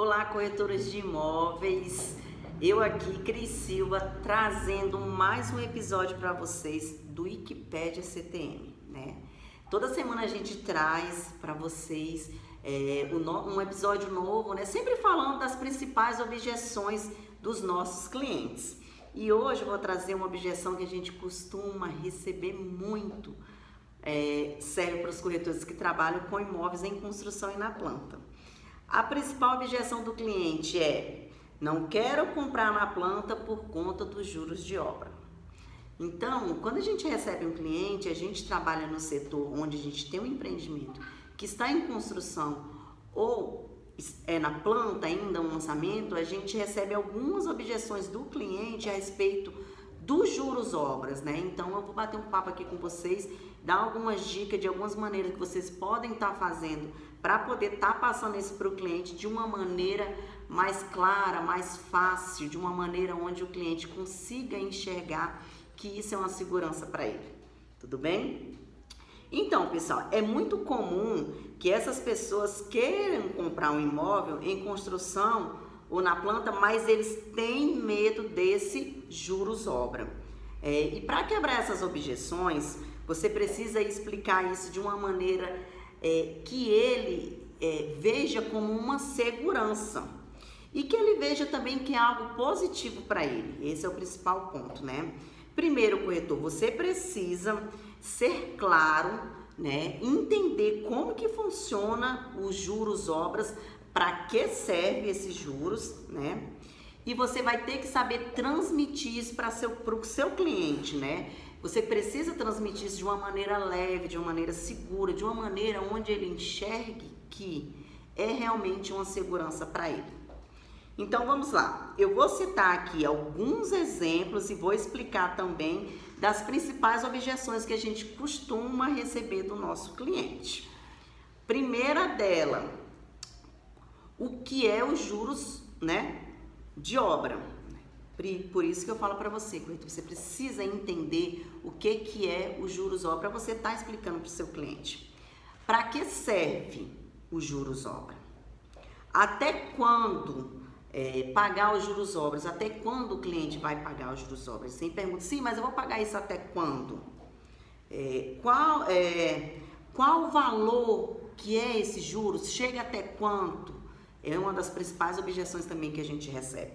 Olá, corretoras de imóveis. Eu aqui, Cris Silva, trazendo mais um episódio para vocês do Wikipédia CTM, né? Toda semana a gente traz para vocês é, um episódio novo, né? Sempre falando das principais objeções dos nossos clientes. E hoje eu vou trazer uma objeção que a gente costuma receber muito, é, serve para os corretores que trabalham com imóveis em construção e na planta. A principal objeção do cliente é: não quero comprar na planta por conta dos juros de obra. Então, quando a gente recebe um cliente, a gente trabalha no setor onde a gente tem um empreendimento que está em construção ou é na planta ainda um lançamento, a gente recebe algumas objeções do cliente a respeito dos juros obras, né? Então eu vou bater um papo aqui com vocês, dar algumas dicas de algumas maneiras que vocês podem estar tá fazendo para poder estar tá passando isso para o cliente de uma maneira mais clara, mais fácil, de uma maneira onde o cliente consiga enxergar que isso é uma segurança para ele. Tudo bem? Então, pessoal, é muito comum que essas pessoas queiram comprar um imóvel em construção ou na planta, mas eles têm medo desse juros obra. É, e para quebrar essas objeções, você precisa explicar isso de uma maneira é, que ele é, veja como uma segurança e que ele veja também que é algo positivo para ele. Esse é o principal ponto, né? Primeiro, corretor, você precisa ser claro, né? Entender como que funciona os juros obras, para que serve esses juros, né? E você vai ter que saber transmitir isso para o seu cliente, né? Você precisa transmitir isso de uma maneira leve, de uma maneira segura, de uma maneira onde ele enxergue que é realmente uma segurança para ele. Então vamos lá. Eu vou citar aqui alguns exemplos e vou explicar também das principais objeções que a gente costuma receber do nosso cliente. Primeira dela, o que é os juros, né, de obra. Por isso que eu falo para você, você precisa entender o que que é os juros obra para você estar tá explicando para o seu cliente. Para que serve os juros obra? Até quando é, pagar os juros obras, até quando o cliente vai pagar os juros obras? Sem pergunta, sim, mas eu vou pagar isso até quando? É, qual, é, qual o valor que é esse juros? Chega até quanto? É uma das principais objeções também que a gente recebe.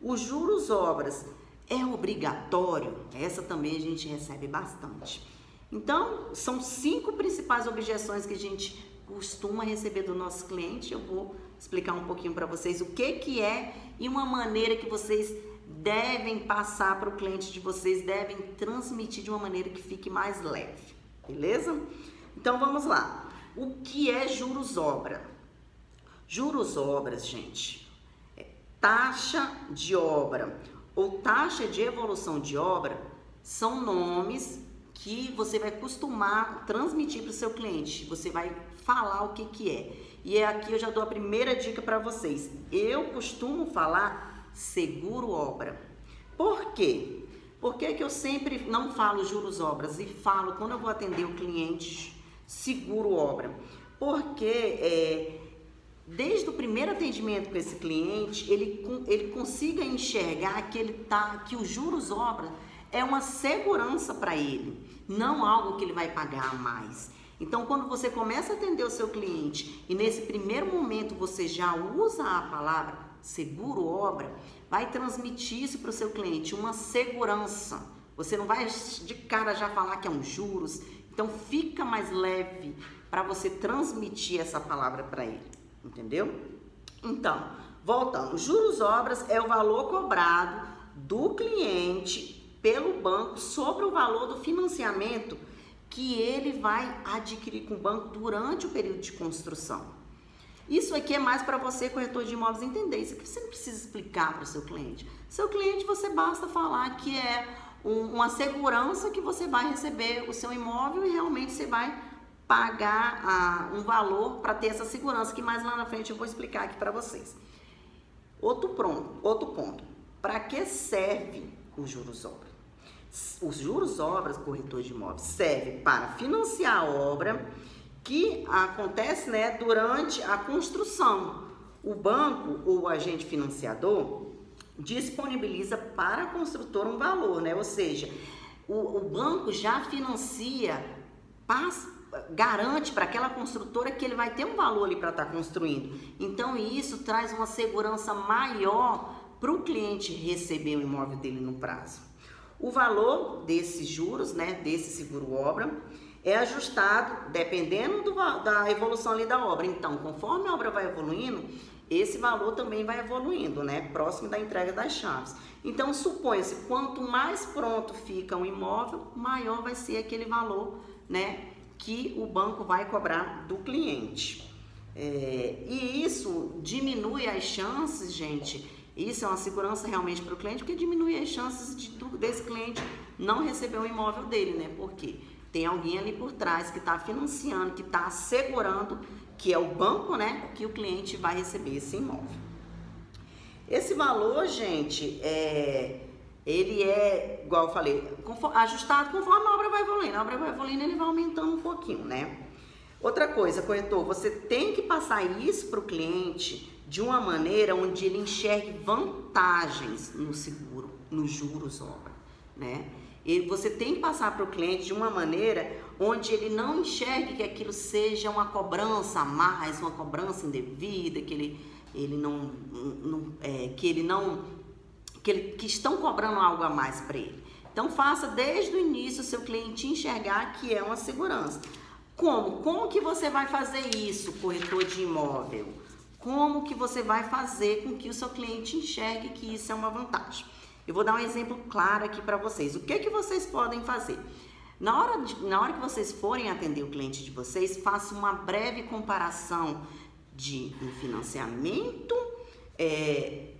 Os juros obras é obrigatório? Essa também a gente recebe bastante. Então, são cinco principais objeções que a gente costuma receber do nosso cliente. Eu vou explicar um pouquinho para vocês o que que é e uma maneira que vocês devem passar para o cliente de vocês, devem transmitir de uma maneira que fique mais leve, beleza? Então vamos lá. O que é juros obra? Juros obras, gente, é taxa de obra ou taxa de evolução de obra são nomes que você vai costumar transmitir para o seu cliente. Você vai falar o que, que é. E é aqui eu já dou a primeira dica para vocês. Eu costumo falar seguro obra. Por quê? Por que, que eu sempre não falo juros obras e falo quando eu vou atender o cliente seguro obra? Porque é, desde o primeiro atendimento com esse cliente, ele, ele consiga enxergar que ele tá, que o juros obra é uma segurança para ele, não algo que ele vai pagar mais. Então, quando você começa a atender o seu cliente e nesse primeiro momento você já usa a palavra seguro obra, vai transmitir isso para o seu cliente, uma segurança. Você não vai de cara já falar que é um juros. Então, fica mais leve para você transmitir essa palavra para ele, entendeu? Então, voltando, juros obras é o valor cobrado do cliente pelo banco sobre o valor do financiamento que ele vai adquirir com o banco durante o período de construção. Isso aqui é mais para você, corretor de imóveis, entender. Isso aqui você não precisa explicar para o seu cliente. Seu cliente, você basta falar que é um, uma segurança que você vai receber o seu imóvel e realmente você vai pagar ah, um valor para ter essa segurança, que mais lá na frente eu vou explicar aqui para vocês. Outro, pronto, outro ponto. Para que serve o juros obra? Os juros obras, corretor de imóveis, serve para financiar a obra que acontece né, durante a construção. o banco ou o agente financiador disponibiliza para a construtora um valor, né? Ou seja, o, o banco já financia, passa, garante para aquela construtora que ele vai ter um valor ali para estar tá construindo. Então isso traz uma segurança maior para o cliente receber o imóvel dele no prazo. O valor desses juros, né, desse seguro obra, é ajustado dependendo do, da evolução ali da obra. Então, conforme a obra vai evoluindo, esse valor também vai evoluindo, né? Próximo da entrega das chaves. Então, suponha-se, quanto mais pronto fica um imóvel, maior vai ser aquele valor, né? Que o banco vai cobrar do cliente. É, e isso diminui as chances, gente. Isso é uma segurança realmente para o cliente, porque diminui as chances de, desse cliente não receber o imóvel dele, né? Porque tem alguém ali por trás que está financiando, que está assegurando que é o banco, né, que o cliente vai receber esse imóvel. Esse valor, gente, é, ele é, igual eu falei, ajustado conforme a obra vai evoluindo. A obra vai evoluindo, ele vai aumentando um pouquinho, né? Outra coisa, corretor, você tem que passar isso para o cliente de uma maneira onde ele enxergue vantagens no seguro, nos juros obra, né? E você tem que passar para o cliente de uma maneira onde ele não enxergue que aquilo seja uma cobrança a mais, uma cobrança indevida, que ele, ele não, não é, que ele não que, ele, que estão cobrando algo a mais para ele. Então faça desde o início o seu cliente enxergar que é uma segurança. Como? Como que você vai fazer isso, corretor de imóvel? Como que você vai fazer com que o seu cliente enxergue que isso é uma vantagem? Eu vou dar um exemplo claro aqui para vocês. O que que vocês podem fazer? Na hora, de, na hora que vocês forem atender o cliente de vocês, faça uma breve comparação de um financiamento é,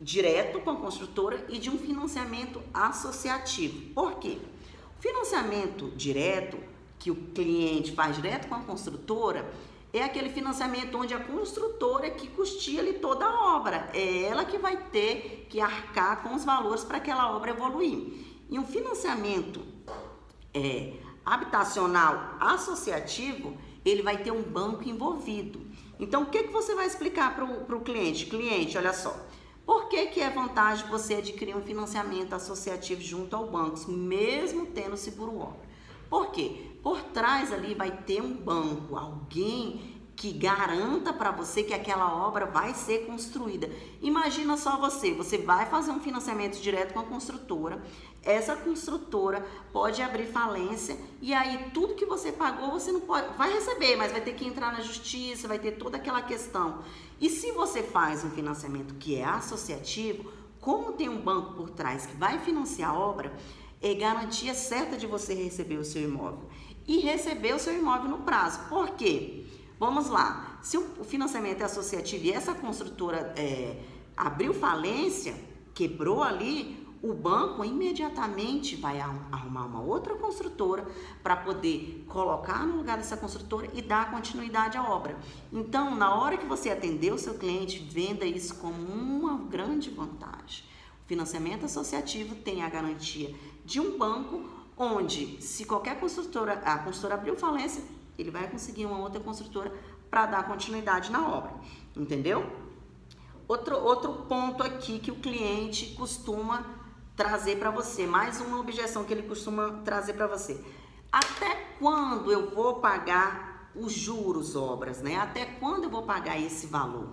direto com a construtora e de um financiamento associativo. Por quê? O financiamento direto, que o cliente faz direto com a construtora, é aquele financiamento onde a construtora é que custeia ali toda a obra. É ela que vai ter que arcar com os valores para aquela obra evoluir. E um financiamento é, habitacional associativo, ele vai ter um banco envolvido. Então, o que, que você vai explicar para o cliente? Cliente, olha só, por que, que é vantagem você adquirir um financiamento associativo junto ao banco, mesmo tendo seguro obra? Por quê? Por trás ali vai ter um banco, alguém que garanta para você que aquela obra vai ser construída. Imagina só você, você vai fazer um financiamento direto com a construtora, essa construtora pode abrir falência e aí tudo que você pagou você não pode, vai receber, mas vai ter que entrar na justiça, vai ter toda aquela questão. E se você faz um financiamento que é associativo, como tem um banco por trás que vai financiar a obra, é garantia certa de você receber o seu imóvel e receber o seu imóvel no prazo. Por quê? Vamos lá. Se o financiamento é associativo e essa construtora é, abriu falência, quebrou ali, o banco imediatamente vai arrumar uma outra construtora para poder colocar no lugar dessa construtora e dar continuidade à obra. Então, na hora que você atender o seu cliente, venda isso como uma grande vantagem. O financiamento associativo tem a garantia de um banco onde, se qualquer construtora, a construtora abriu falência, ele vai conseguir uma outra construtora para dar continuidade na obra, entendeu? Outro, outro ponto aqui que o cliente costuma trazer para você, mais uma objeção que ele costuma trazer para você. Até quando eu vou pagar os juros obras, né? Até quando eu vou pagar esse valor?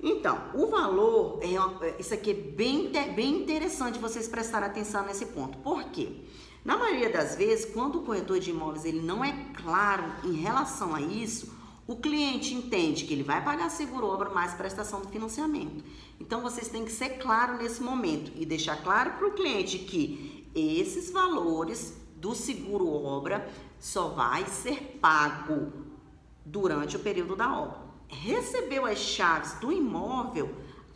Então, o valor, é isso aqui é bem, bem interessante vocês prestarem atenção nesse ponto. Por quê? Na maioria das vezes, quando o corretor de imóveis ele não é claro em relação a isso, o cliente entende que ele vai pagar seguro-obra mais prestação do financiamento. Então, vocês têm que ser claro nesse momento e deixar claro para o cliente que esses valores do seguro-obra só vai ser pago durante o período da obra. Recebeu as chaves do imóvel,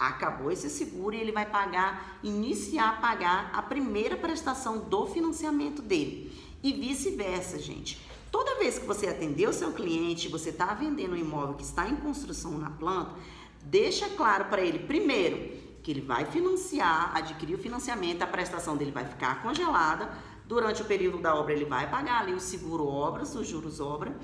acabou esse seguro e ele vai pagar, iniciar a pagar a primeira prestação do financiamento dele. E vice-versa, gente. Toda vez que você atender o seu cliente, você está vendendo um imóvel que está em construção na planta, deixa claro para ele, primeiro, que ele vai financiar, adquirir o financiamento, a prestação dele vai ficar congelada. Durante o período da obra, ele vai pagar ali o seguro obras, os juros obra.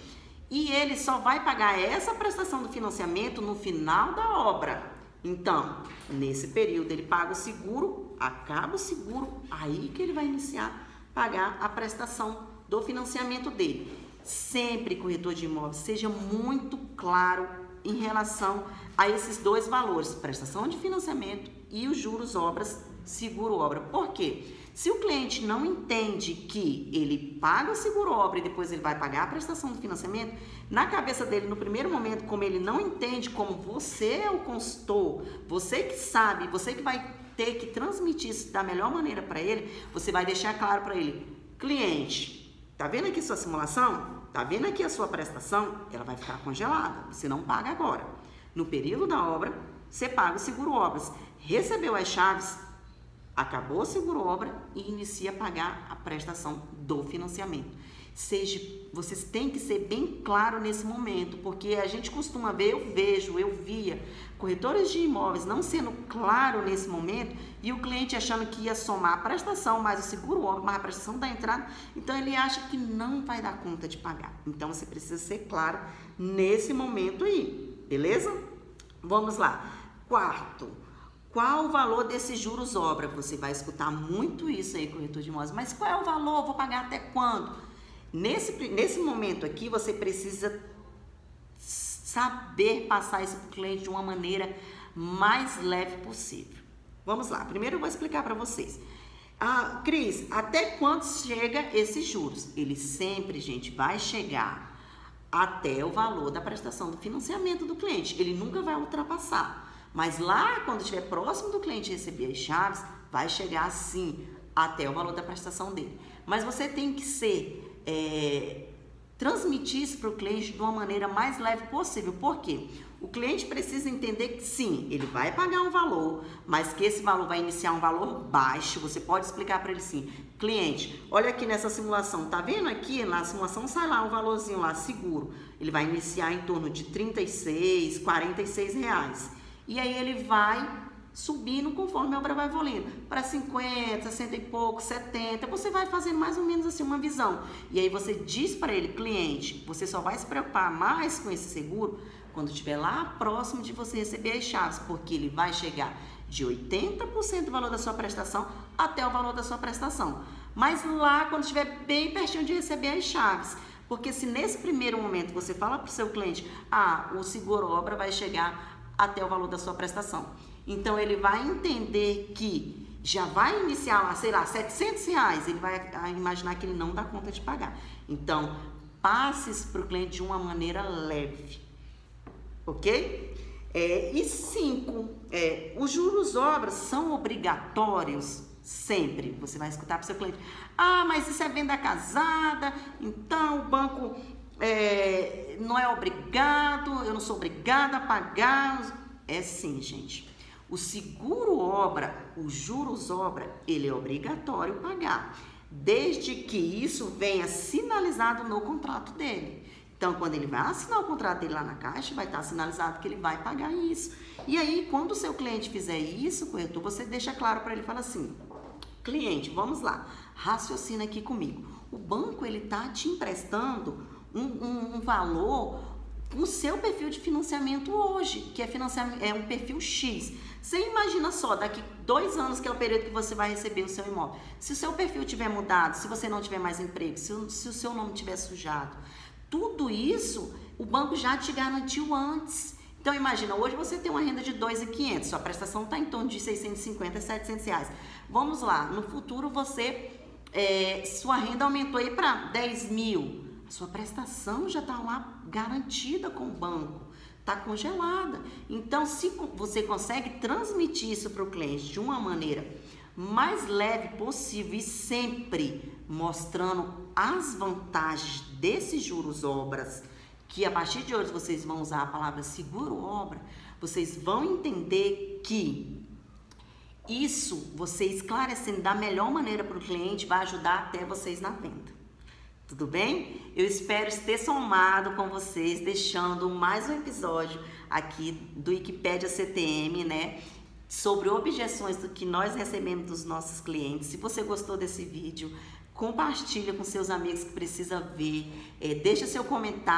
e ele só vai pagar essa prestação do financiamento no final da obra. Então, nesse período ele paga o seguro, acaba o seguro, aí que ele vai iniciar pagar a prestação do financiamento dele. Sempre, corretor de imóveis, seja muito claro em relação a esses dois valores, prestação de financiamento e os juros obras, seguro obra. Por quê? Se o cliente não entende que ele paga o seguro obra e depois ele vai pagar a prestação do financiamento, na cabeça dele, no primeiro momento, como ele não entende como você é o consultor, você que sabe, você que vai ter que transmitir isso da melhor maneira para ele, você vai deixar claro para ele, cliente, tá vendo aqui sua simulação? Tá vendo aqui a sua prestação? Ela vai ficar congelada, você não paga agora. No período da obra, você paga o seguro obras. Recebeu as chaves, acabou o seguro obra e inicia a pagar a prestação do financiamento. Seja, vocês têm que ser bem claro nesse momento, porque a gente costuma ver, eu vejo, eu via corretores de imóveis não sendo claro nesse momento e o cliente achando que ia somar a prestação mais o seguro obra, mais a prestação da entrada, então ele acha que não vai dar conta de pagar. Então você precisa ser claro nesse momento aí, beleza? Vamos lá. Quarto, qual o valor desses juros obra? Você vai escutar muito isso aí, corretor de imóveis. Mas qual é o valor? Vou pagar até quando? Nesse, nesse momento aqui, você precisa saber passar isso para o cliente de uma maneira mais leve possível. Vamos lá. Primeiro eu vou explicar para vocês. Ah, Cris, até quanto chega esses juros? Ele sempre, gente, vai chegar até o valor da prestação do financiamento do cliente. Ele nunca vai ultrapassar. Mas lá, quando estiver próximo do cliente receber as chaves, vai chegar assim até o valor da prestação dele. Mas você tem que ser é, transmitir isso para o cliente de uma maneira mais leve possível. Por quê? O cliente precisa entender que sim, ele vai pagar um valor, mas que esse valor vai iniciar um valor baixo. Você pode explicar para ele sim, cliente, olha aqui nessa simulação, tá vendo aqui na simulação sai lá um valorzinho lá seguro. Ele vai iniciar em torno de 36, 46 reais. E aí ele vai subindo conforme a obra vai evoluindo. Para 50, 60 e pouco, 70, você vai fazendo mais ou menos assim uma visão. E aí você diz para ele, cliente, você só vai se preocupar mais com esse seguro quando estiver lá próximo de você receber as chaves, porque ele vai chegar de 80% do valor da sua prestação até o valor da sua prestação. Mas lá quando estiver bem pertinho de receber as chaves, porque se nesse primeiro momento você fala para o seu cliente, ah, o seguro obra vai chegar até o valor da sua prestação. Então ele vai entender que já vai iniciar lá, sei lá, 700 reais, ele vai imaginar que ele não dá conta de pagar. Então, passe para o cliente de uma maneira leve, ok? É, e cinco, é, os juros obras são obrigatórios sempre. Você vai escutar para o seu cliente, ah, mas isso é venda casada, então o banco é, não é obrigado, eu não sou obrigada a pagar. É sim, gente. O seguro obra, os juros obra, ele é obrigatório pagar, desde que isso venha sinalizado no contrato dele. Então, quando ele vai assinar o contrato dele lá na caixa, vai estar sinalizado que ele vai pagar isso. E aí, quando o seu cliente fizer isso, corretor, você deixa claro para ele, fala assim, cliente, vamos lá, raciocina aqui comigo. O banco, ele tá te emprestando um, um, um valor o seu perfil de financiamento hoje, que é, financiamento, é um perfil X. Você imagina só, daqui dois anos, que é o período que você vai receber o seu imóvel. Se o seu perfil tiver mudado, se você não tiver mais emprego, se, se o seu nome tiver sujado, tudo isso o banco já te garantiu antes. Então imagina, hoje você tem uma renda de 2.500, sua prestação está em torno de 650, 700 reais. Vamos lá, no futuro você, é, sua renda aumentou aí para 10 mil. Sua prestação já está lá garantida com o banco, está congelada. Então, se você consegue transmitir isso para o cliente de uma maneira mais leve possível e sempre mostrando as vantagens desses juros obras, que a partir de hoje vocês vão usar a palavra seguro obra, vocês vão entender que isso, você esclarecendo da melhor maneira para o cliente, vai ajudar até vocês na venda. Tudo bem? Eu espero ter somado com vocês, deixando mais um episódio aqui do Wikipedia CTM, né? Sobre objeções do que nós recebemos dos nossos clientes. Se você gostou desse vídeo, compartilha com seus amigos que precisa ver, é, deixa seu comentário.